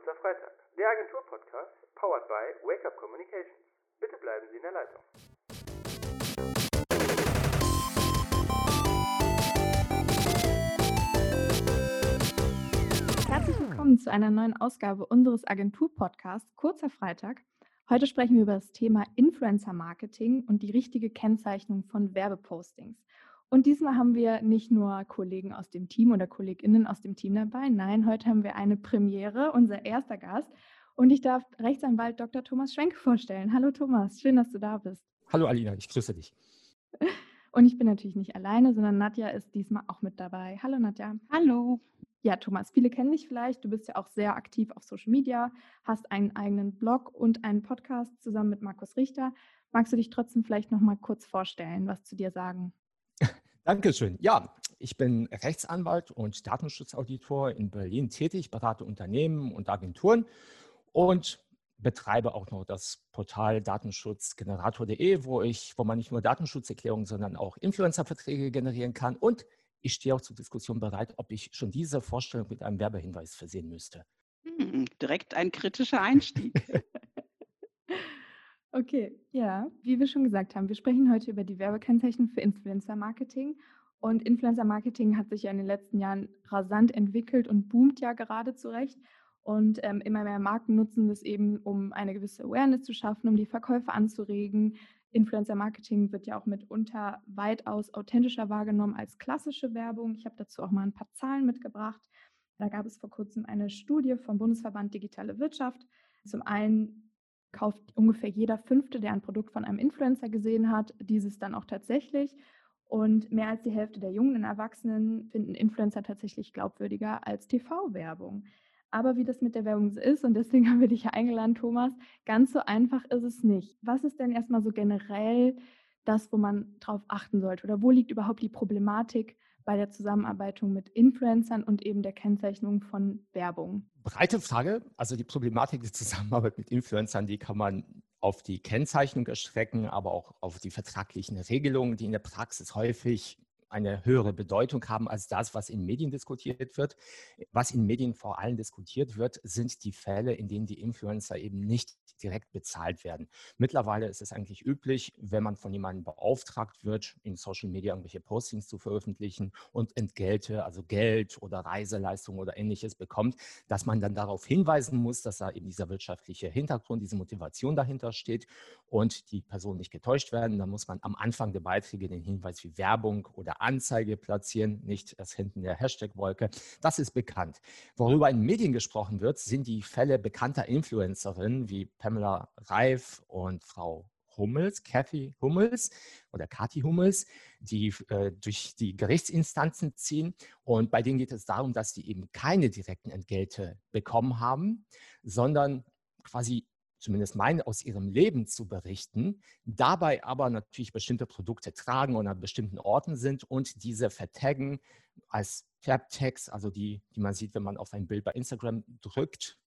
Kurzer Freitag, der Agentur-Podcast, powered by Wake Up Communications. Bitte bleiben Sie in der Leitung. Herzlich willkommen zu einer neuen Ausgabe unseres Agentur-Podcasts Kurzer Freitag. Heute sprechen wir über das Thema Influencer-Marketing und die richtige Kennzeichnung von Werbepostings. Und diesmal haben wir nicht nur Kollegen aus dem Team oder KollegInnen aus dem Team dabei. Nein, heute haben wir eine Premiere, unser erster Gast. Und ich darf Rechtsanwalt Dr. Thomas Schwenk vorstellen. Hallo Thomas, schön, dass du da bist. Hallo Alina, ich grüße dich. Und ich bin natürlich nicht alleine, sondern Nadja ist diesmal auch mit dabei. Hallo Nadja. Hallo. Ja, Thomas, viele kennen dich vielleicht. Du bist ja auch sehr aktiv auf Social Media, hast einen eigenen Blog und einen Podcast zusammen mit Markus Richter. Magst du dich trotzdem vielleicht noch mal kurz vorstellen, was zu dir sagen? Dankeschön. Ja, ich bin Rechtsanwalt und Datenschutzauditor in Berlin tätig, berate Unternehmen und Agenturen und betreibe auch noch das Portal datenschutzgenerator.de, wo ich, wo man nicht nur Datenschutzerklärungen, sondern auch Influencerverträge generieren kann. Und ich stehe auch zur Diskussion bereit, ob ich schon diese Vorstellung mit einem Werbehinweis versehen müsste. Hm, direkt ein kritischer Einstieg. Okay, ja, wie wir schon gesagt haben, wir sprechen heute über die Werbekennzeichnung für Influencer-Marketing. Und Influencer-Marketing hat sich ja in den letzten Jahren rasant entwickelt und boomt ja gerade zurecht. Und ähm, immer mehr Marken nutzen das eben, um eine gewisse Awareness zu schaffen, um die Verkäufe anzuregen. Influencer-Marketing wird ja auch mitunter weitaus authentischer wahrgenommen als klassische Werbung. Ich habe dazu auch mal ein paar Zahlen mitgebracht. Da gab es vor kurzem eine Studie vom Bundesverband Digitale Wirtschaft. Zum einen kauft ungefähr jeder Fünfte, der ein Produkt von einem Influencer gesehen hat, dieses dann auch tatsächlich. Und mehr als die Hälfte der jungen Erwachsenen finden Influencer tatsächlich glaubwürdiger als TV-Werbung. Aber wie das mit der Werbung so ist, und deswegen haben wir dich ja eingeladen, Thomas, ganz so einfach ist es nicht. Was ist denn erstmal so generell das, wo man drauf achten sollte? Oder wo liegt überhaupt die Problematik bei der Zusammenarbeit mit Influencern und eben der Kennzeichnung von Werbung? Breite Frage. Also die Problematik der Zusammenarbeit mit Influencern, die kann man auf die Kennzeichnung erstrecken, aber auch auf die vertraglichen Regelungen, die in der Praxis häufig eine höhere Bedeutung haben als das, was in Medien diskutiert wird. Was in Medien vor allem diskutiert wird, sind die Fälle, in denen die Influencer eben nicht direkt bezahlt werden. Mittlerweile ist es eigentlich üblich, wenn man von jemandem beauftragt wird, in Social Media irgendwelche Postings zu veröffentlichen und Entgelte, also Geld oder Reiseleistungen oder ähnliches bekommt, dass man dann darauf hinweisen muss, dass da eben dieser wirtschaftliche Hintergrund, diese Motivation dahinter steht und die Person nicht getäuscht werden. Dann muss man am Anfang der Beiträge den Hinweis wie Werbung oder Anzeige platzieren, nicht erst hinten der Hashtag-Wolke. Das ist bekannt. Worüber in Medien gesprochen wird, sind die Fälle bekannter Influencerinnen wie Pamela Reif und Frau Hummels, Kathy Hummels oder Kathi Hummels, die äh, durch die Gerichtsinstanzen ziehen. Und bei denen geht es darum, dass die eben keine direkten Entgelte bekommen haben, sondern quasi zumindest meinen, aus ihrem Leben zu berichten, dabei aber natürlich bestimmte Produkte tragen und an bestimmten Orten sind und diese vertaggen als Farbtext, also die, die man sieht, wenn man auf ein Bild bei Instagram drückt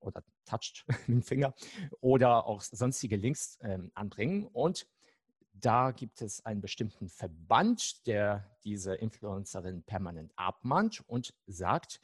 oder toucht mit dem Finger oder auch sonstige Links ähm, anbringen. Und da gibt es einen bestimmten Verband, der diese Influencerin permanent abmahnt und sagt,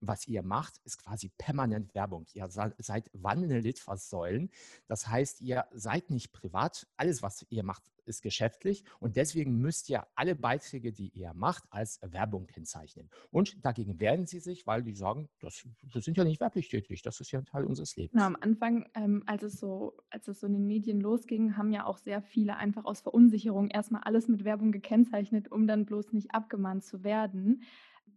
was ihr macht, ist quasi permanent Werbung. Ihr seid wandelnde Litfaßsäulen. Das heißt, ihr seid nicht privat. Alles, was ihr macht, ist geschäftlich. Und deswegen müsst ihr alle Beiträge, die ihr macht, als Werbung kennzeichnen. Und dagegen wehren sie sich, weil die sagen, das, wir sind ja nicht werblich tätig. Das ist ja ein Teil unseres Lebens. Genau, am Anfang, ähm, als, es so, als es so in den Medien losging, haben ja auch sehr viele einfach aus Verunsicherung erstmal alles mit Werbung gekennzeichnet, um dann bloß nicht abgemahnt zu werden.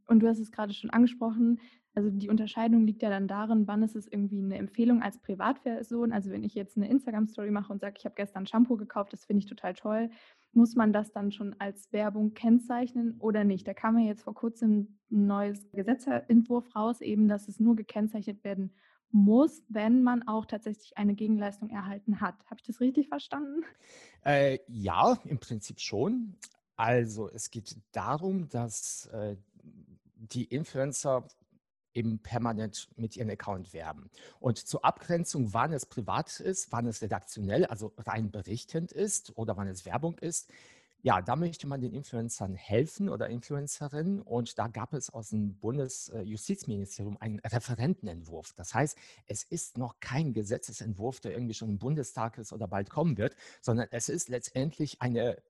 Und du hast es gerade schon angesprochen, also die Unterscheidung liegt ja dann darin, wann ist es irgendwie eine Empfehlung als Privatperson. Also wenn ich jetzt eine Instagram-Story mache und sage, ich habe gestern Shampoo gekauft, das finde ich total toll, muss man das dann schon als Werbung kennzeichnen oder nicht? Da kam ja jetzt vor kurzem ein neues Gesetzentwurf raus, eben, dass es nur gekennzeichnet werden muss, wenn man auch tatsächlich eine Gegenleistung erhalten hat. Habe ich das richtig verstanden? Äh, ja, im Prinzip schon. Also es geht darum, dass äh, die Influencer eben permanent mit ihrem Account werben. Und zur Abgrenzung, wann es privat ist, wann es redaktionell, also rein berichtend ist oder wann es Werbung ist, Ja, da möchte man den Influencern helfen oder Influencerinnen und da gab es aus dem Bundesjustizministerium einen Referentenentwurf. Das heißt, es ist noch kein Gesetzesentwurf, der irgendwie schon im Bundestag ist oder bald kommen wird, sondern es ist letztendlich eine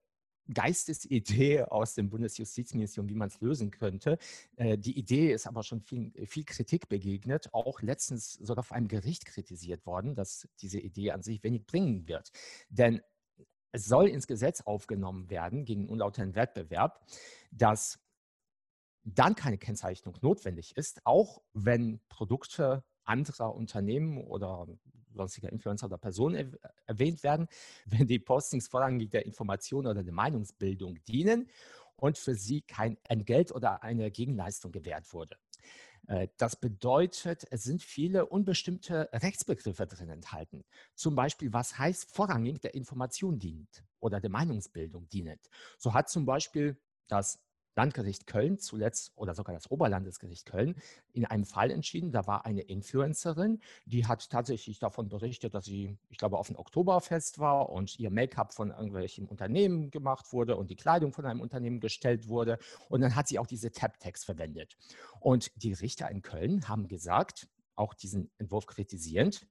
Geistesidee aus dem Bundesjustizministerium, wie man es lösen könnte. Äh, die Idee ist aber schon viel, viel, Kritik begegnet, auch letztens sogar vor einem Gericht kritisiert worden, dass diese Idee an sich wenig bringen wird. Denn es soll ins Gesetz aufgenommen werden gegen unlauteren Wettbewerb, dass dann keine Kennzeichnung notwendig ist, auch wenn Produkte anderer Unternehmen oder sonstiger Influencer oder Personen erwähnt werden, wenn die Postings vorrangig der Information oder der Meinungsbildung dienen und für sie kein Entgelt oder eine Gegenleistung gewährt wurde. Äh, das bedeutet, es sind viele unbestimmte Rechtsbegriffe drin enthalten. Zum Beispiel, was heißt vorrangig der Information dient oder der Meinungsbildung dient. So hat zum Beispiel das Landgericht Köln zuletzt oder sogar das Oberlandesgericht Köln in einem Fall entschieden. Da war eine Influencerin, die hat tatsächlich davon berichtet, dass sie, ich glaube, auf ein Oktoberfest war und ihr Make-up von irgendwelchen Unternehmen gemacht wurde und die Kleidung von einem Unternehmen gestellt wurde. Und dann hat sie auch diese Tab-Tags verwendet. Und die Richter in Köln haben gesagt, auch diesen Entwurf kritisierend,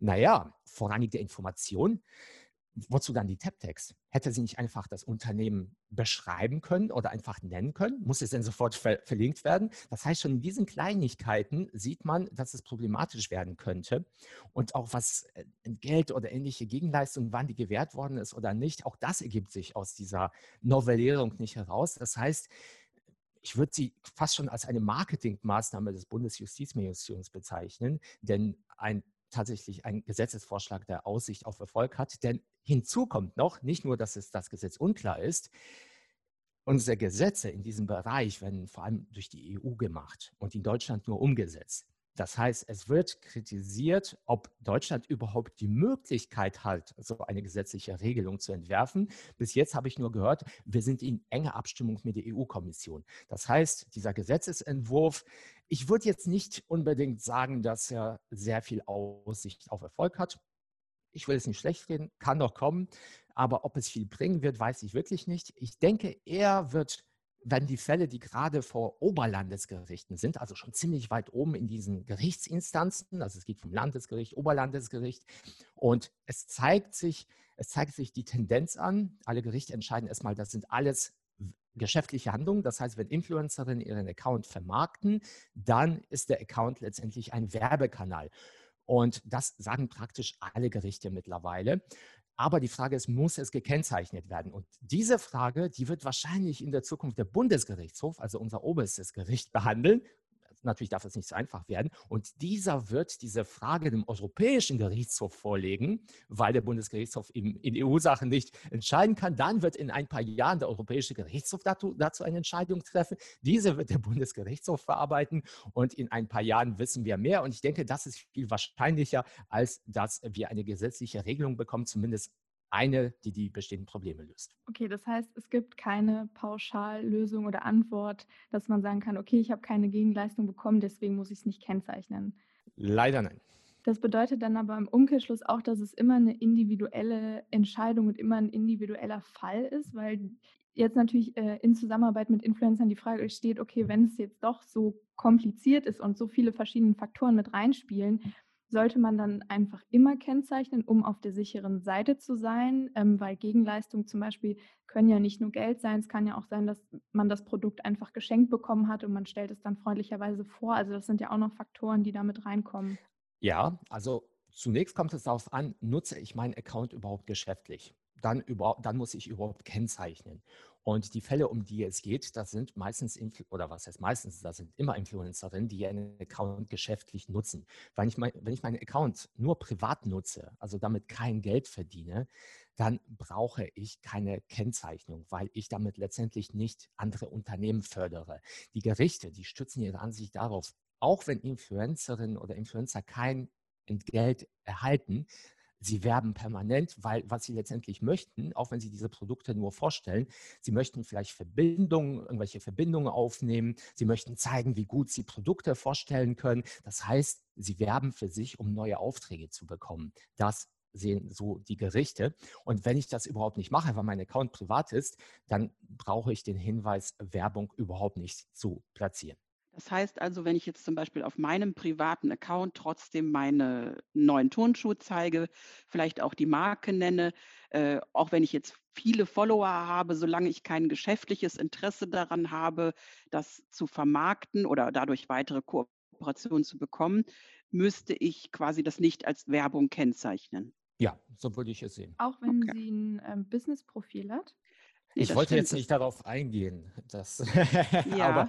naja, vorrangige Information wozu dann die Tab-Tags? Hätte sie nicht einfach das Unternehmen beschreiben können oder einfach nennen können? Muss es denn sofort ver verlinkt werden? Das heißt, schon in diesen Kleinigkeiten sieht man, dass es problematisch werden könnte. Und auch was äh, Geld oder ähnliche Gegenleistungen, wann die gewährt worden ist oder nicht, auch das ergibt sich aus dieser Novellierung nicht heraus. Das heißt, ich würde sie fast schon als eine Marketingmaßnahme des Bundesjustizministeriums bezeichnen, denn ein tatsächlich ein Gesetzesvorschlag, der Aussicht auf Erfolg hat. Denn hinzu kommt noch, nicht nur, dass es das Gesetz unklar ist, unsere Gesetze in diesem Bereich werden vor allem durch die EU gemacht und in Deutschland nur umgesetzt. Das heißt, es wird kritisiert, ob Deutschland überhaupt die Möglichkeit hat, so eine gesetzliche Regelung zu entwerfen. Bis jetzt habe ich nur gehört, wir sind in enger Abstimmung mit der EU-Kommission. Das heißt, dieser Gesetzesentwurf, ich würde jetzt nicht unbedingt sagen, dass er sehr viel Aussicht auf Erfolg hat. Ich will es nicht schlecht reden, kann doch kommen. Aber ob es viel bringen wird, weiß ich wirklich nicht. Ich denke, er wird wenn die Fälle, die gerade vor Oberlandesgerichten sind, also schon ziemlich weit oben in diesen Gerichtsinstanzen, also es geht vom Landesgericht, Oberlandesgericht, und es zeigt sich, es zeigt sich die Tendenz an, alle Gerichte entscheiden erstmal, das sind alles geschäftliche Handlungen. Das heißt, wenn Influencerinnen ihren Account vermarkten, dann ist der Account letztendlich ein Werbekanal. Und das sagen praktisch alle Gerichte mittlerweile. Aber die Frage ist, muss es gekennzeichnet werden? Und diese Frage, die wird wahrscheinlich in der Zukunft der Bundesgerichtshof, also unser oberstes Gericht, behandeln natürlich darf es nicht so einfach werden. Und dieser wird diese Frage dem Europäischen Gerichtshof vorlegen, weil der Bundesgerichtshof in, in EU-Sachen nicht entscheiden kann. Dann wird in ein paar Jahren der Europäische Gerichtshof dazu, dazu eine Entscheidung treffen. Diese wird der Bundesgerichtshof verarbeiten und in ein paar Jahren wissen wir mehr. Und ich denke, das ist viel wahrscheinlicher, als dass wir eine gesetzliche Regelung bekommen, zumindest eine, die die bestehenden Probleme löst. Okay, das heißt, es gibt keine Pauschallösung oder Antwort, dass man sagen kann, okay, ich habe keine Gegenleistung bekommen, deswegen muss ich es nicht kennzeichnen. Leider nein. Das bedeutet dann aber im Umkehrschluss auch, dass es immer eine individuelle Entscheidung und immer ein individueller Fall ist, weil jetzt natürlich äh, in Zusammenarbeit mit Influencern die Frage steht, okay, wenn es jetzt doch so kompliziert ist und so viele verschiedene Faktoren mit reinspielen, sollte man dann einfach immer kennzeichnen, um auf der sicheren Seite zu sein, ähm, weil Gegenleistungen zum Beispiel können ja nicht nur Geld sein, es kann ja auch sein, dass man das Produkt einfach geschenkt bekommen hat und man stellt es dann freundlicherweise vor. Also das sind ja auch noch Faktoren, die damit reinkommen. Ja, also zunächst kommt es darauf an, nutze ich meinen Account überhaupt geschäftlich? Dann, überhaupt, dann muss ich überhaupt kennzeichnen. Und die Fälle, um die es geht, das sind meistens, oder was heißt meistens, das sind immer Influencerinnen, die ihren Account geschäftlich nutzen. Wenn ich, mein, wenn ich meinen Account nur privat nutze, also damit kein Geld verdiene, dann brauche ich keine Kennzeichnung, weil ich damit letztendlich nicht andere Unternehmen fördere. Die Gerichte, die stützen ihre Ansicht darauf, auch wenn Influencerinnen oder Influencer kein Entgelt erhalten, Sie werben permanent, weil was sie letztendlich möchten, auch wenn sie diese Produkte nur vorstellen, sie möchten vielleicht Verbindungen, irgendwelche Verbindungen aufnehmen, sie möchten zeigen, wie gut sie Produkte vorstellen können. Das heißt, sie werben für sich, um neue Aufträge zu bekommen. Das sehen so die Gerichte. Und wenn ich das überhaupt nicht mache, weil mein Account privat ist, dann brauche ich den Hinweis, Werbung überhaupt nicht zu platzieren. Das heißt also, wenn ich jetzt zum Beispiel auf meinem privaten Account trotzdem meine neuen Turnschuhe zeige, vielleicht auch die Marke nenne, äh, auch wenn ich jetzt viele Follower habe, solange ich kein geschäftliches Interesse daran habe, das zu vermarkten oder dadurch weitere Kooperationen zu bekommen, müsste ich quasi das nicht als Werbung kennzeichnen. Ja, so würde ich es sehen. Auch wenn okay. sie ein ähm, Business-Profil hat? Ich wollte jetzt nicht darauf eingehen. Das ja. aber,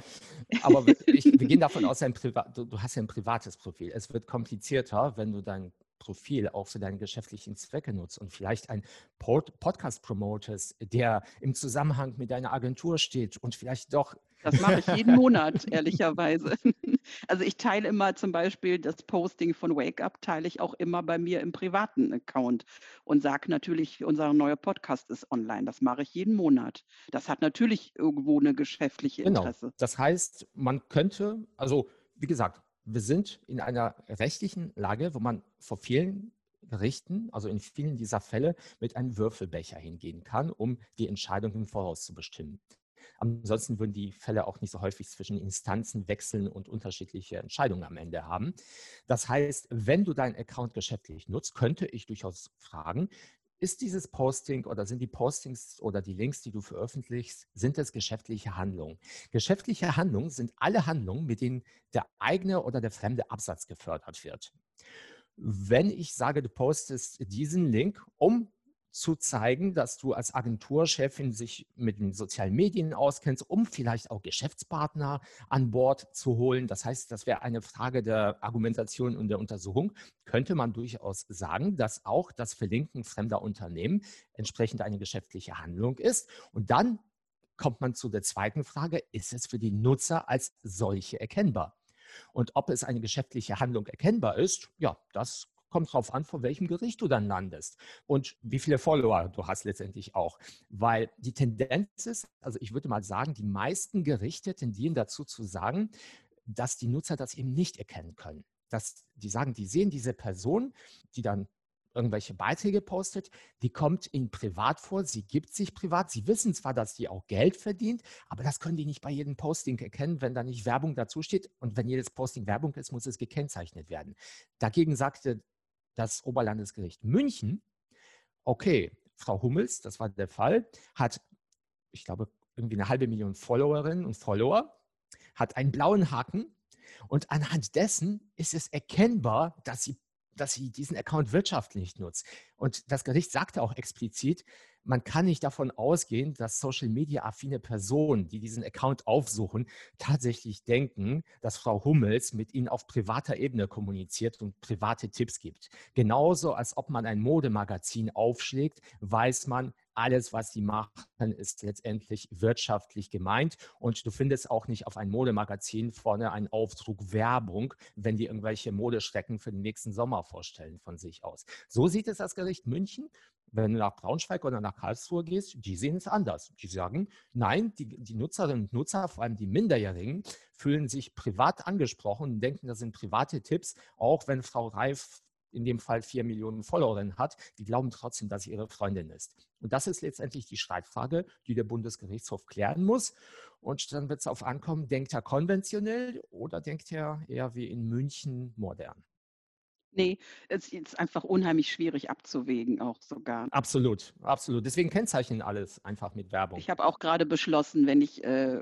aber ich, wir gehen davon aus, du, du, hast ja ein privates Profil. Es wird komplizierter, wenn du dein Profil auch für deine geschäftlichen Zwecke nutzt und vielleicht ein Pod Podcast promotest, der im Zusammenhang mit deiner Agentur steht und vielleicht doch. Das mache ich jeden Monat, ehrlicherweise. Also ich teile immer zum Beispiel das Posting von Wake Up, teile ich auch immer bei mir im privaten Account und sage natürlich, unser neuer Podcast ist online. Das mache ich jeden Monat. Das hat natürlich irgendwo eine geschäftliche genau. Interesse. Genau. Das heißt, man könnte, also wie gesagt, wir sind in einer rechtlichen Lage, wo man vor vielen Gerichten, also in vielen dieser Fälle, mit einem Würfelbecher hingehen kann, um die Entscheidung im Voraus zu bestimmen. Ansonsten würden die Fälle auch nicht so häufig zwischen Instanzen wechseln und unterschiedliche Entscheidungen am Ende haben. Das heißt, wenn du deinen Account geschäftlich nutzt, könnte ich durchaus fragen, ist dieses Posting oder sind die Postings oder die Links, die du veröffentlichst, sind es geschäftliche Handlungen? Geschäftliche Handlungen sind alle Handlungen, mit denen der eigene oder der fremde Absatz gefördert wird. Wenn ich sage, du postest diesen Link, um zu zeigen, dass du als Agenturchefin sich mit den sozialen Medien auskennst, um vielleicht auch Geschäftspartner an Bord zu holen. Das heißt, das wäre eine Frage der Argumentation und der Untersuchung. Könnte man durchaus sagen, dass auch das Verlinken fremder Unternehmen entsprechend eine geschäftliche Handlung ist. Und dann kommt man zu der zweiten Frage, ist es für die Nutzer als solche erkennbar? Und ob es eine geschäftliche Handlung erkennbar ist, ja, das kommt drauf an, vor welchem Gericht du dann landest und wie viele Follower du hast letztendlich auch. Weil die Tendenz ist, also ich würde mal sagen, die meisten Gerichte tendieren dazu zu sagen, dass die Nutzer das eben nicht erkennen können. Dass die sagen, die sehen diese Person, die dann irgendwelche Beiträge postet, die kommt ihnen privat vor, sie gibt sich privat, sie wissen zwar, dass sie auch Geld verdient, aber das können die nicht bei jedem Posting erkennen, wenn da nicht Werbung dazu steht und wenn jedes Posting Werbung ist, muss es gekennzeichnet werden. Dagegen sagte das Oberlandesgericht München, okay, Frau Hummels, das war der Fall, hat, ich glaube, irgendwie eine halbe Million Followerinnen und Follower, hat einen blauen Haken und anhand dessen ist es erkennbar, dass sie, dass sie diesen Account wirtschaftlich nutzt. Und das Gericht sagte auch explizit, man kann nicht davon ausgehen, dass Social-Media-affine Personen, die diesen Account aufsuchen, tatsächlich denken, dass Frau Hummels mit ihnen auf privater Ebene kommuniziert und private Tipps gibt. Genauso, als ob man ein Modemagazin aufschlägt, weiß man, alles, was sie machen, ist letztendlich wirtschaftlich gemeint. Und du findest auch nicht auf ein Modemagazin vorne einen Aufdruck Werbung, wenn die irgendwelche Modestrecken für den nächsten Sommer vorstellen von sich aus. So sieht es das Gericht München. Wenn du nach Braunschweig oder nach Karlsruhe gehst, die sehen es anders. Die sagen, nein, die, die Nutzerinnen und Nutzer, vor allem die Minderjährigen, fühlen sich privat angesprochen und denken, das sind private Tipps, auch wenn Frau Reif in dem Fall vier Millionen Followerinnen hat, die glauben trotzdem, dass sie ihre Freundin ist. Und das ist letztendlich die Streitfrage, die der Bundesgerichtshof klären muss. Und dann wird es auf ankommen, denkt er konventionell oder denkt er eher wie in München modern? Nee, es ist einfach unheimlich schwierig abzuwägen, auch sogar. Absolut, absolut. Deswegen kennzeichnen alles einfach mit Werbung. Ich habe auch gerade beschlossen, wenn ich äh,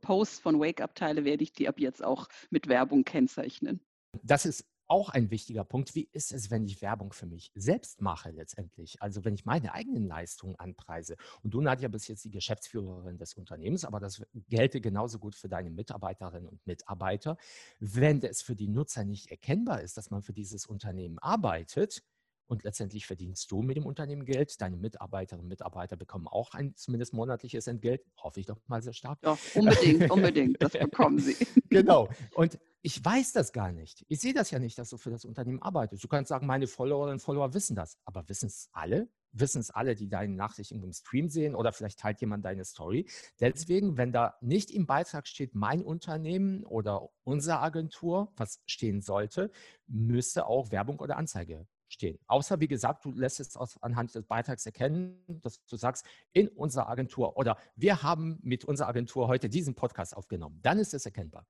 Posts von Wake Up teile, werde ich die ab jetzt auch mit Werbung kennzeichnen. Das ist auch ein wichtiger Punkt. Wie ist es, wenn ich Werbung für mich selbst mache letztendlich? Also wenn ich meine eigenen Leistungen anpreise. Und du, Nadja, bist jetzt die Geschäftsführerin des Unternehmens, aber das gelte genauso gut für deine Mitarbeiterinnen und Mitarbeiter. Wenn es für die Nutzer nicht erkennbar ist, dass man für dieses Unternehmen arbeitet, und letztendlich verdienst du mit dem Unternehmen Geld. Deine Mitarbeiterinnen und Mitarbeiter bekommen auch ein zumindest monatliches Entgelt. Hoffe ich doch mal sehr stark. Ja, unbedingt, unbedingt. Das bekommen sie. genau. Und ich weiß das gar nicht. Ich sehe das ja nicht, dass du für das Unternehmen arbeitest. Du kannst sagen, meine Followerinnen und Follower wissen das. Aber wissen es alle? Wissen es alle, die deine Nachrichten im Stream sehen oder vielleicht teilt jemand deine Story? Deswegen, wenn da nicht im Beitrag steht, mein Unternehmen oder unsere Agentur, was stehen sollte, müsste auch Werbung oder Anzeige stehen. Außer, wie gesagt, du lässt es aus, anhand des Beitrags erkennen, dass du sagst, in unserer Agentur oder wir haben mit unserer Agentur heute diesen Podcast aufgenommen. Dann ist es erkennbar.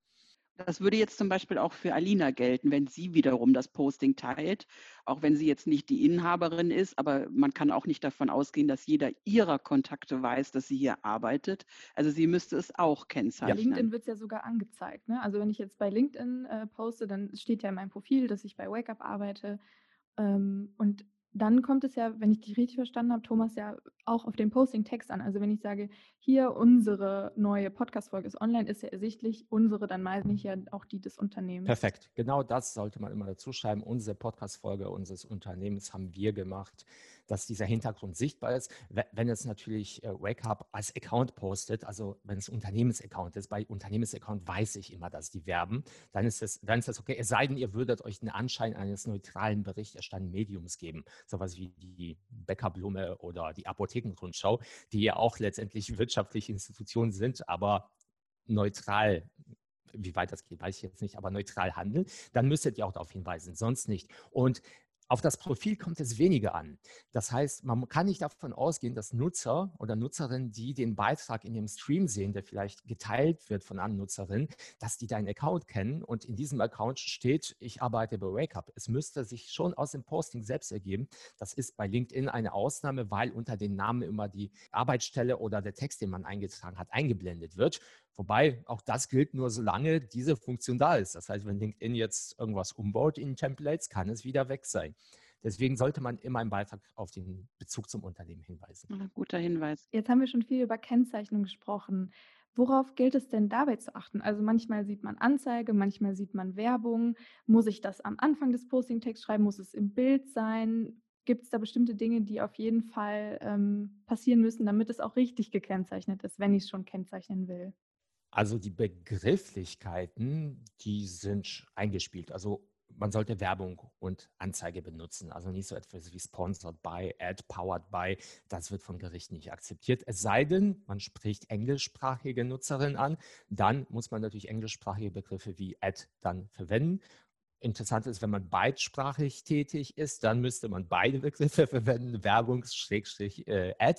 Das würde jetzt zum Beispiel auch für Alina gelten, wenn sie wiederum das Posting teilt, auch wenn sie jetzt nicht die Inhaberin ist, aber man kann auch nicht davon ausgehen, dass jeder ihrer Kontakte weiß, dass sie hier arbeitet. Also sie müsste es auch kennzeichnen. Bei LinkedIn wird es ja sogar angezeigt. Ne? Also wenn ich jetzt bei LinkedIn äh, poste, dann steht ja in meinem Profil, dass ich bei WakeUp arbeite. Ähm, und dann kommt es ja, wenn ich dich richtig verstanden habe, Thomas, ja auch auf den Posting-Text an. Also wenn ich sage, hier unsere neue Podcast-Folge ist online, ist ja ersichtlich, unsere, dann meine ich ja auch die des Unternehmens. Perfekt, genau das sollte man immer dazu schreiben. Unsere Podcast-Folge unseres Unternehmens haben wir gemacht dass dieser Hintergrund sichtbar ist. Wenn es natürlich äh, WakeUp als Account postet, also wenn es Unternehmensaccount ist, bei Unternehmensaccount weiß ich immer, dass die werben, dann ist es, dann ist das okay. Es sei denn, ihr würdet euch den Anschein eines neutralen berichterstattenden Mediums geben, sowas wie die Bäckerblume oder die Apothekenrundschau, die ja auch letztendlich wirtschaftliche Institutionen sind, aber neutral wie weit das geht, weiß ich jetzt nicht, aber neutral handeln, dann müsstet ihr auch darauf hinweisen, sonst nicht. Und auf das Profil kommt es weniger an. Das heißt, man kann nicht davon ausgehen, dass Nutzer oder Nutzerinnen, die den Beitrag in dem Stream sehen, der vielleicht geteilt wird von anderen Nutzerinnen, dass die deinen Account kennen und in diesem Account steht, ich arbeite bei WakeUp. Es müsste sich schon aus dem Posting selbst ergeben. Das ist bei LinkedIn eine Ausnahme, weil unter den Namen immer die Arbeitsstelle oder der Text, den man eingetragen hat, eingeblendet wird. Wobei auch das gilt nur, solange diese Funktion da ist. Das heißt, wenn LinkedIn jetzt irgendwas umbaut in Templates, kann es wieder weg sein. Deswegen sollte man immer im Beitrag auf den Bezug zum Unternehmen hinweisen. guter Hinweis. Jetzt haben wir schon viel über Kennzeichnung gesprochen. Worauf gilt es denn dabei zu achten? Also manchmal sieht man Anzeige, manchmal sieht man Werbung. Muss ich das am Anfang des Posting-Text schreiben? Muss es im Bild sein? Gibt es da bestimmte Dinge, die auf jeden Fall ähm, passieren müssen, damit es auch richtig gekennzeichnet ist, wenn ich es schon kennzeichnen will? Also die Begrifflichkeiten, die sind eingespielt. Also man sollte Werbung und Anzeige benutzen. Also nicht so etwas wie sponsored by, ad powered by. Das wird vom Gericht nicht akzeptiert. Es sei denn, man spricht englischsprachige Nutzerinnen an. Dann muss man natürlich englischsprachige Begriffe wie ad dann verwenden. Interessant ist, wenn man beidsprachig tätig ist, dann müsste man beide Begriffe verwenden, Werbungs-Ad äh,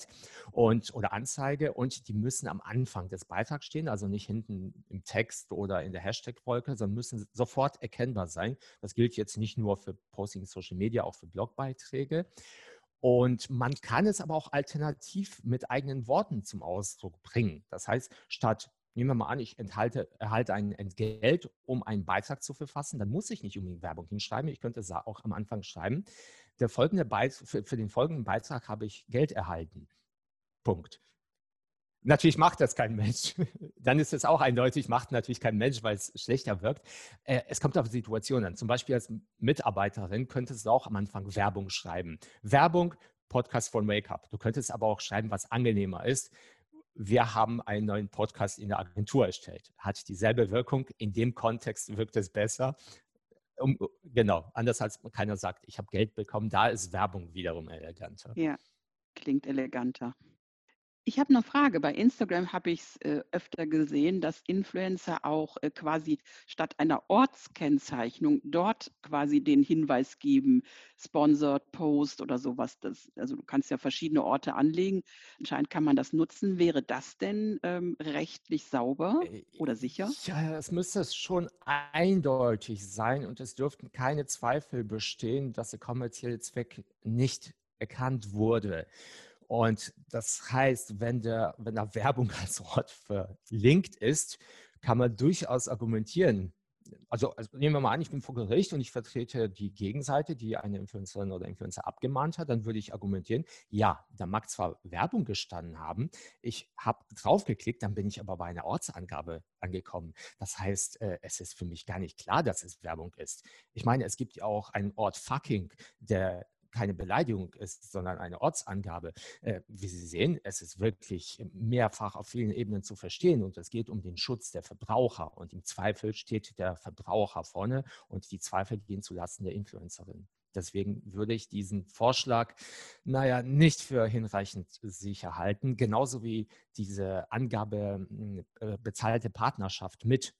und oder Anzeige und die müssen am Anfang des Beitrags stehen, also nicht hinten im Text oder in der Hashtag-Wolke, sondern müssen sofort erkennbar sein. Das gilt jetzt nicht nur für Posting in Social Media, auch für Blogbeiträge. Und man kann es aber auch alternativ mit eigenen Worten zum Ausdruck bringen. Das heißt, statt nehmen wir mal an, ich enthalte, erhalte ein Entgelt, um einen Beitrag zu verfassen, dann muss ich nicht unbedingt Werbung hinschreiben. Ich könnte auch am Anfang schreiben. Der folgende für, für den folgenden Beitrag habe ich Geld erhalten. Punkt. Natürlich macht das kein Mensch. Dann ist es auch eindeutig, macht natürlich kein Mensch, weil es schlechter wirkt. Äh, es kommt auf Situationen an. Zum Beispiel als Mitarbeiterin könntest du auch am Anfang Werbung schreiben. Werbung, Podcast von Wake Up. Du könntest aber auch schreiben, was angenehmer ist wir haben einen neuen Podcast in der Agentur erstellt. Hat dieselbe Wirkung. In dem Kontext wirkt es besser. Um, genau, anders als keiner sagt, ich habe Geld bekommen. Da ist Werbung wiederum eleganter. Ja, klingt eleganter. Ich habe eine Frage. Bei Instagram habe ich es äh, öfter gesehen, dass Influencer auch äh, quasi statt einer Ortskennzeichnung dort quasi den Hinweis geben, Sponsored Post oder sowas. Das, also du kannst ja verschiedene Orte anlegen. Anscheinend kann man das nutzen. Wäre das denn ähm, rechtlich sauber äh, oder sicher? Ja, es müsste schon eindeutig sein und es dürften keine Zweifel bestehen, dass der kommerzielle Zweck nicht erkannt wurde. Und das heißt, wenn, der, wenn da Werbung als Ort verlinkt ist, kann man durchaus argumentieren. Also, also, nehmen wir mal an, ich bin vor Gericht und ich vertrete die Gegenseite, die eine Influencerin oder Influencer abgemahnt hat, dann würde ich argumentieren, ja, da mag zwar Werbung gestanden haben, ich habe draufgeklickt, dann bin ich aber bei einer Ortsangabe angekommen. Das heißt, äh, es ist für mich gar nicht klar, dass es Werbung ist. Ich meine, es gibt ja auch einen Ort Fucking, der keine Beleidigung ist, sondern eine Ortsangabe. Äh, wie Sie sehen, es ist wirklich mehrfach auf vielen Ebenen zu verstehen und es geht um den Schutz der Verbraucher und im Zweifel steht der Verbraucher vorne und die Zweifel gehen zulasten der Influencerin. Deswegen würde ich diesen Vorschlag, naja, nicht für hinreichend sicher halten, genauso wie diese Angabe äh, bezahlte Partnerschaft mit.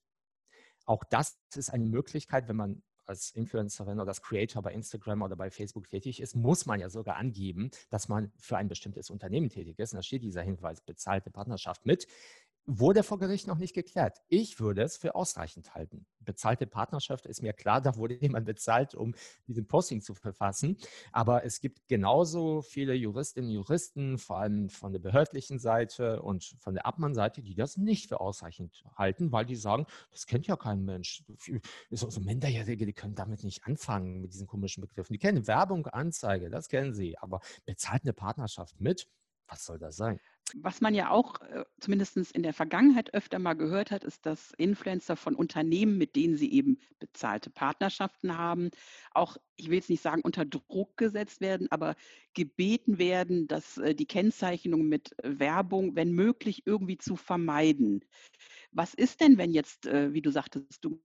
Auch das ist eine Möglichkeit, wenn man als Influencerin oder als Creator bei Instagram oder bei Facebook tätig ist, muss man ja sogar angeben, dass man für ein bestimmtes Unternehmen tätig ist. Und da steht dieser Hinweis bezahlte Partnerschaft mit wurde vor Gericht noch nicht geklärt. Ich würde es für ausreichend halten. Bezahlte Partnerschaft ist mir klar, da wurde jemand bezahlt, um diesen Posting zu verfassen. Aber es gibt genauso viele Juristinnen und Juristen, vor allem von der behördlichen Seite und von der Abmannseite, die das nicht für ausreichend halten, weil die sagen, das kennt ja kein Mensch. So, Minderjährige, die können damit nicht anfangen, mit diesen komischen Begriffen. Die kennen Werbung, Anzeige, das kennen sie. Aber bezahlt eine Partnerschaft mit, was soll das sein? Was man ja auch äh, zumindest in der Vergangenheit öfter mal gehört hat, ist, dass Influencer von Unternehmen, mit denen sie eben bezahlte Partnerschaften haben, auch, ich will jetzt nicht sagen, unter Druck gesetzt werden, aber gebeten werden, dass äh, die Kennzeichnung mit Werbung, wenn möglich, irgendwie zu vermeiden. Was ist denn, wenn jetzt, äh, wie du sagtest, du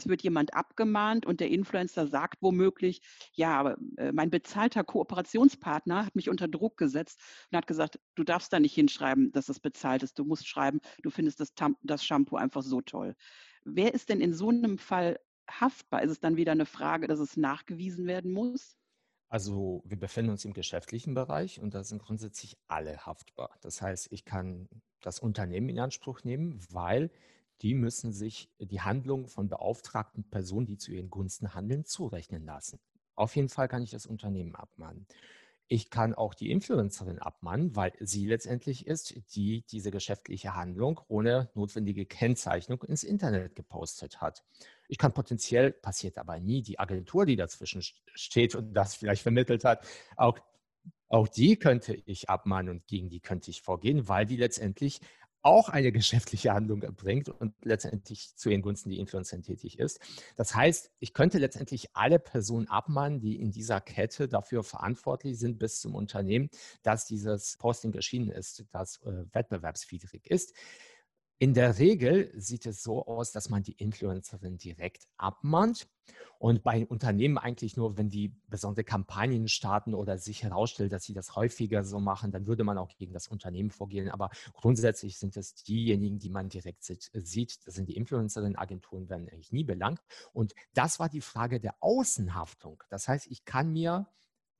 es wird jemand abgemahnt und der Influencer sagt womöglich, ja, aber äh, mein bezahlter Kooperationspartner hat mich unter Druck gesetzt und hat gesagt, du darfst da nicht hinschreiben, dass das bezahlt ist. Du musst schreiben, du findest das, das Shampoo einfach so toll. Wer ist denn in so einem Fall haftbar? Ist es dann wieder eine Frage, dass es nachgewiesen werden muss? Also wir befinden uns im geschäftlichen Bereich und da sind grundsätzlich alle haftbar. Das heißt, ich kann das Unternehmen in Anspruch nehmen, weil die müssen sich die Handlung von beauftragten Personen, die zu ihren Gunsten handeln, zurechnen lassen. Auf jeden Fall kann ich das Unternehmen abmahnen. Ich kann auch die Influencerin abmahnen, weil sie letztendlich ist, die diese geschäftliche Handlung ohne notwendige Kennzeichnung ins Internet gepostet hat. Ich kann potenziell, passiert aber nie, die Agentur, die dazwischen steht und das vielleicht vermittelt hat, auch, auch die könnte ich abmahnen und gegen die könnte ich vorgehen, weil die letztendlich auch eine geschäftliche Handlung erbringt und letztendlich zu ihren Gunsten die Influencerin tätig ist. Das heißt, ich könnte letztendlich alle Personen abmahnen, die in dieser Kette dafür verantwortlich sind, bis zum Unternehmen, dass dieses Posting erschienen ist, das äh, wettbewerbswidrig ist. In der Regel sieht es so aus, dass man die Influencerin direkt abmahnt und bei Unternehmen eigentlich nur, wenn die besondere Kampagnen starten oder sich herausstellt, dass sie das häufiger so machen, dann würde man auch gegen das Unternehmen vorgehen. Aber grundsätzlich sind es diejenigen, die man direkt sieht. Das sind die Influencerinnen-Agenturen, werden eigentlich nie belangt. Und das war die Frage der Außenhaftung. Das heißt, ich kann mir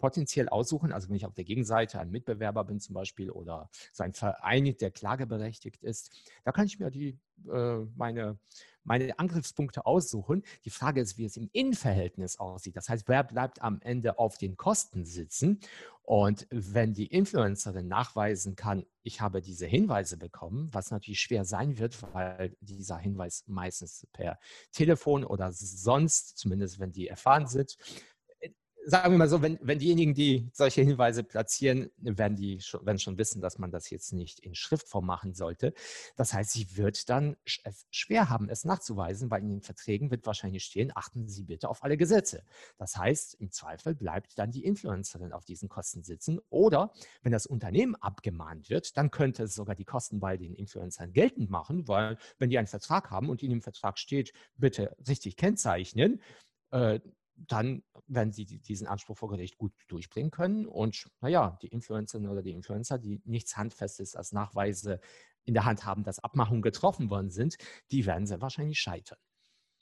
potenziell aussuchen, also wenn ich auf der Gegenseite ein Mitbewerber bin zum Beispiel oder sein Verein, der klageberechtigt ist, da kann ich mir die, äh, meine, meine Angriffspunkte aussuchen. Die Frage ist, wie es im Innenverhältnis aussieht. Das heißt, wer bleibt am Ende auf den Kosten sitzen? Und wenn die Influencerin nachweisen kann, ich habe diese Hinweise bekommen, was natürlich schwer sein wird, weil dieser Hinweis meistens per Telefon oder sonst, zumindest wenn die erfahren sind, sagen wir mal so, wenn, wenn diejenigen, die solche Hinweise platzieren, werden die schon, werden schon wissen, dass man das jetzt nicht in Schriftform machen sollte. Das heißt, sie wird dann es schwer haben, es nachzuweisen, weil in den Verträgen wird wahrscheinlich stehen, achten Sie bitte auf alle Gesetze. Das heißt, im Zweifel bleibt dann die Influencerin auf diesen Kosten sitzen. Oder wenn das Unternehmen abgemahnt wird, dann könnte es sogar die Kosten bei den Influencern geltend machen, weil wenn die einen Vertrag haben und in dem Vertrag steht, bitte richtig kennzeichnen, äh, dann werden sie diesen Anspruch vor Gericht gut durchbringen können. Und naja, die Influencerinnen oder die Influencer, die nichts Handfestes als Nachweise in der Hand haben, dass Abmachungen getroffen worden sind, die werden sehr wahrscheinlich scheitern.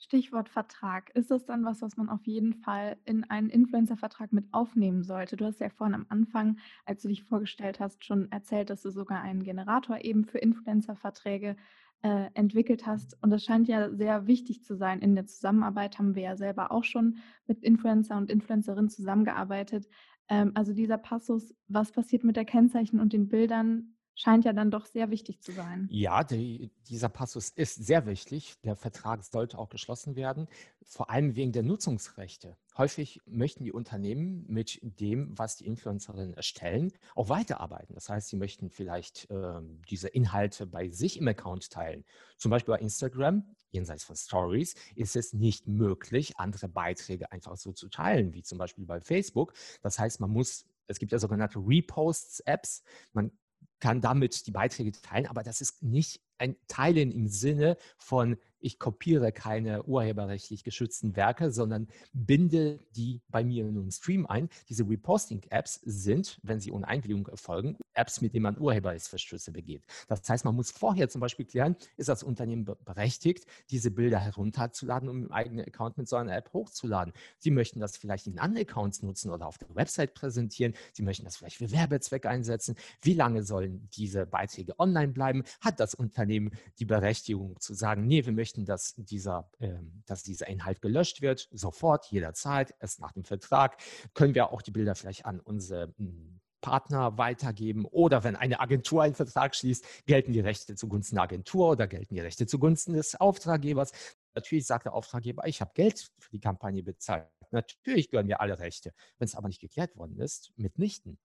Stichwort Vertrag. Ist das dann was, was man auf jeden Fall in einen Influencer-Vertrag mit aufnehmen sollte? Du hast ja vorhin am Anfang, als du dich vorgestellt hast, schon erzählt, dass du sogar einen Generator eben für Influencer-Verträge äh, entwickelt hast. Und das scheint ja sehr wichtig zu sein. In der Zusammenarbeit haben wir ja selber auch schon mit Influencer und Influencerinnen zusammengearbeitet. Ähm, also dieser Passus, was passiert mit der Kennzeichen und den Bildern, scheint ja dann doch sehr wichtig zu sein. Ja, die, dieser Passus ist sehr wichtig. Der Vertrag sollte auch geschlossen werden, vor allem wegen der Nutzungsrechte. Häufig möchten die Unternehmen mit dem, was die Influencerinnen erstellen, auch weiterarbeiten. Das heißt, sie möchten vielleicht äh, diese Inhalte bei sich im Account teilen. Zum Beispiel bei Instagram, jenseits von Stories, ist es nicht möglich, andere Beiträge einfach so zu teilen, wie zum Beispiel bei Facebook. Das heißt, man muss es gibt ja sogenannte Reposts-Apps. Man kann damit die Beiträge teilen, aber das ist nicht ein Teilen im Sinne von, ich kopiere keine urheberrechtlich geschützten Werke, sondern binde die bei mir in einen Stream ein. Diese Reposting-Apps sind, wenn sie ohne Einwilligung erfolgen, Apps, mit denen man Urheberrechtsverstöße begeht. Das heißt, man muss vorher zum Beispiel klären, ist das Unternehmen berechtigt, diese Bilder herunterzuladen, um im eigenen Account mit so einer App hochzuladen. Sie möchten das vielleicht in anderen Accounts nutzen oder auf der Website präsentieren. Sie möchten das vielleicht für Werbezwecke einsetzen. Wie lange sollen diese Beiträge online bleiben? Hat das Unternehmen die Berechtigung zu sagen, nee, wir möchten, dass dieser, äh, dass dieser Inhalt gelöscht wird, sofort, jederzeit, erst nach dem Vertrag? Können wir auch die Bilder vielleicht an unsere hm, Partner weitergeben oder wenn eine Agentur einen Vertrag schließt, gelten die Rechte zugunsten der Agentur oder gelten die Rechte zugunsten des Auftraggebers. Natürlich sagt der Auftraggeber, ich habe Geld für die Kampagne bezahlt. Natürlich gehören mir alle Rechte. Wenn es aber nicht geklärt worden ist, mitnichten.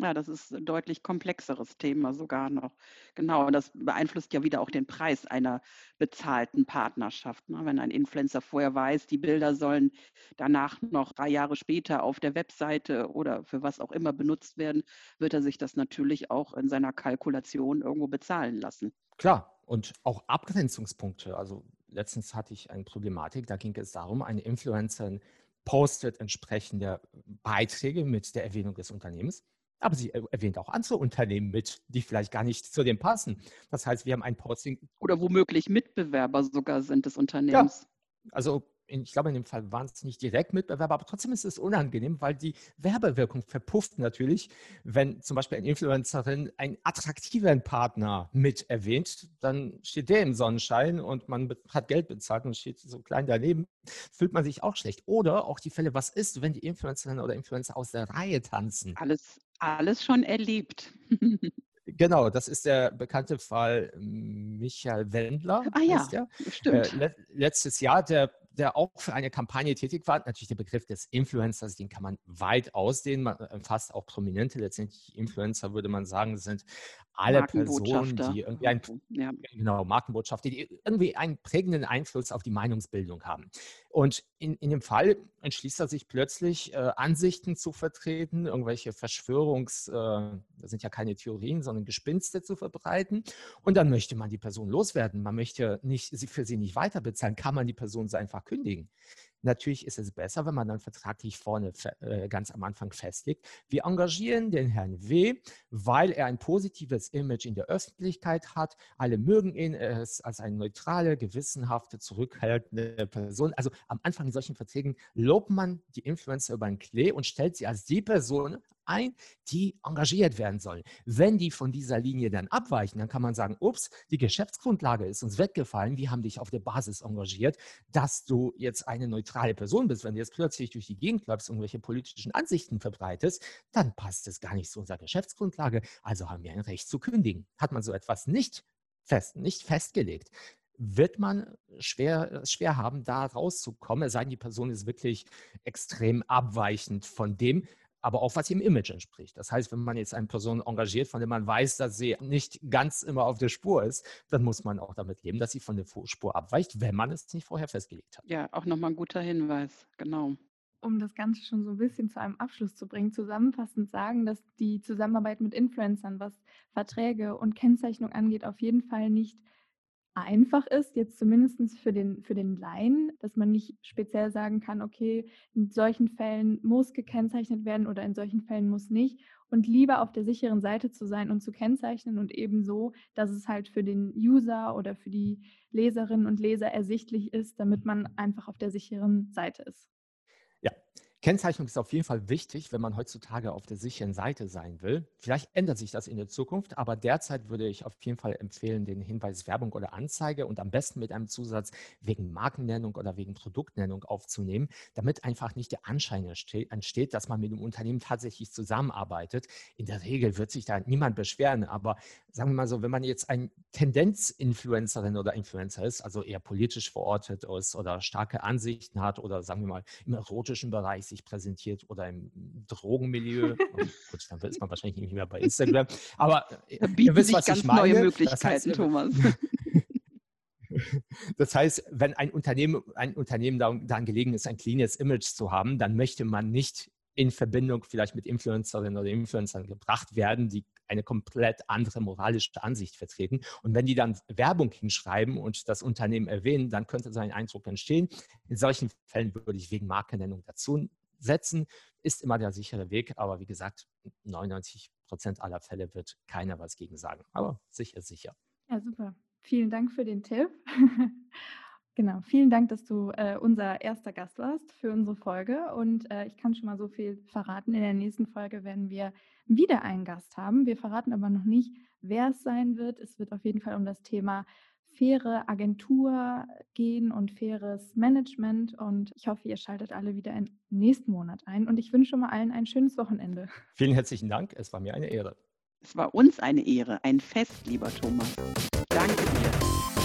Ja, das ist ein deutlich komplexeres Thema sogar noch. Genau, und das beeinflusst ja wieder auch den Preis einer bezahlten Partnerschaft. Ne? Wenn ein Influencer vorher weiß, die Bilder sollen danach noch drei Jahre später auf der Webseite oder für was auch immer benutzt werden, wird er sich das natürlich auch in seiner Kalkulation irgendwo bezahlen lassen. Klar, und auch Abgrenzungspunkte. Also letztens hatte ich eine Problematik, da ging es darum, eine Influencerin postet entsprechende Beiträge mit der Erwähnung des Unternehmens aber sie erwähnt auch andere Unternehmen mit, die vielleicht gar nicht zu dem passen. Das heißt, wir haben ein Posting. Oder womöglich Mitbewerber sogar sind des Unternehmens. Ja, also ich glaube, in dem Fall waren es nicht direkt Mitbewerber, aber trotzdem ist es unangenehm, weil die Werbewirkung verpufft natürlich, wenn zum Beispiel eine Influencerin einen attraktiven Partner mit erwähnt, dann steht der im Sonnenschein und man hat Geld bezahlt und steht so klein daneben, fühlt man sich auch schlecht. Oder auch die Fälle, was ist, wenn die Influencerin oder Influencer aus der Reihe tanzen? Alles, alles schon erlebt. Genau, das ist der bekannte Fall Michael Wendler. Ah ja, stimmt. Äh, letztes Jahr, der der auch für eine Kampagne tätig war. Natürlich der Begriff des Influencers, den kann man weit ausdehnen, man umfasst auch Prominente. Letztendlich Influencer würde man sagen, sind alle Personen, die irgendwie ein, ja. genau, Markenbotschafter, die irgendwie einen prägenden Einfluss auf die Meinungsbildung haben. Und in, in dem Fall entschließt er sich plötzlich, äh, Ansichten zu vertreten, irgendwelche Verschwörungs, äh, das sind ja keine Theorien, sondern Gespinste zu verbreiten. Und dann möchte man die Person loswerden. Man möchte nicht, sie für sie nicht weiter bezahlen. Kann man die Person so einfach kündigen? Natürlich ist es besser, wenn man dann vertraglich vorne äh, ganz am Anfang festlegt. Wir engagieren den Herrn W., weil er ein positives Image in der Öffentlichkeit hat. Alle mögen ihn. Er als eine neutrale, gewissenhafte, zurückhaltende Person. Also am Anfang in solchen Verträgen lobt man die Influencer über den Klee und stellt sie als die Person ein, die engagiert werden sollen. Wenn die von dieser Linie dann abweichen, dann kann man sagen, ups, die Geschäftsgrundlage ist uns weggefallen, wir haben dich auf der Basis engagiert, dass du jetzt eine neutrale Person bist. Wenn du jetzt plötzlich durch die Gegend läufst, irgendwelche politischen Ansichten verbreitest, dann passt es gar nicht zu unserer Geschäftsgrundlage, also haben wir ein Recht zu kündigen. Hat man so etwas nicht fest, nicht festgelegt, wird man schwer, schwer haben, da rauszukommen, es sei denn, die Person ist wirklich extrem abweichend von dem, aber auch was ihrem Image entspricht. Das heißt, wenn man jetzt eine Person engagiert, von der man weiß, dass sie nicht ganz immer auf der Spur ist, dann muss man auch damit leben, dass sie von der Spur abweicht, wenn man es nicht vorher festgelegt hat. Ja, auch nochmal ein guter Hinweis, genau. Um das Ganze schon so ein bisschen zu einem Abschluss zu bringen, zusammenfassend sagen, dass die Zusammenarbeit mit Influencern, was Verträge und Kennzeichnung angeht, auf jeden Fall nicht einfach ist, jetzt zumindest für den, für den Laien, dass man nicht speziell sagen kann, okay, in solchen Fällen muss gekennzeichnet werden oder in solchen Fällen muss nicht. Und lieber auf der sicheren Seite zu sein und zu kennzeichnen und ebenso, dass es halt für den User oder für die Leserinnen und Leser ersichtlich ist, damit man einfach auf der sicheren Seite ist. Ja, Kennzeichnung ist auf jeden Fall wichtig, wenn man heutzutage auf der sicheren Seite sein will. Vielleicht ändert sich das in der Zukunft, aber derzeit würde ich auf jeden Fall empfehlen, den Hinweis Werbung oder Anzeige und am besten mit einem Zusatz wegen Markennennung oder wegen Produktnennung aufzunehmen, damit einfach nicht der Anschein entsteht, dass man mit dem Unternehmen tatsächlich zusammenarbeitet. In der Regel wird sich da niemand beschweren, aber sagen wir mal so, wenn man jetzt ein Tendenzinfluencerin oder Influencer ist, also eher politisch verortet ist oder starke Ansichten hat oder sagen wir mal im erotischen Bereich sich präsentiert oder im Drogenmilieu. gut, dann ist man wahrscheinlich nicht mehr bei Instagram. Aber da ihr wisst, was ganz ich meine. neue Möglichkeiten, das heißt, Thomas. Das heißt, wenn ein Unternehmen, ein Unternehmen daran gelegen ist, ein cleanes Image zu haben, dann möchte man nicht in Verbindung vielleicht mit Influencerinnen oder Influencern gebracht werden, die eine komplett andere moralische Ansicht vertreten. Und wenn die dann Werbung hinschreiben und das Unternehmen erwähnen, dann könnte so ein Eindruck entstehen. In solchen Fällen würde ich wegen Markennennung dazu setzen, ist immer der sichere Weg. Aber wie gesagt, 99 Prozent aller Fälle wird keiner was gegen sagen. Aber sicher sicher. Ja, super. Vielen Dank für den Tipp. genau, vielen Dank, dass du äh, unser erster Gast warst für unsere Folge. Und äh, ich kann schon mal so viel verraten. In der nächsten Folge werden wir wieder einen Gast haben. Wir verraten aber noch nicht, wer es sein wird. Es wird auf jeden Fall um das Thema faire Agentur gehen und faires Management. Und ich hoffe, ihr schaltet alle wieder im nächsten Monat ein. Und ich wünsche schon mal allen ein schönes Wochenende. Vielen herzlichen Dank. Es war mir eine Ehre. Es war uns eine Ehre, ein Fest, lieber Thomas. Danke dir.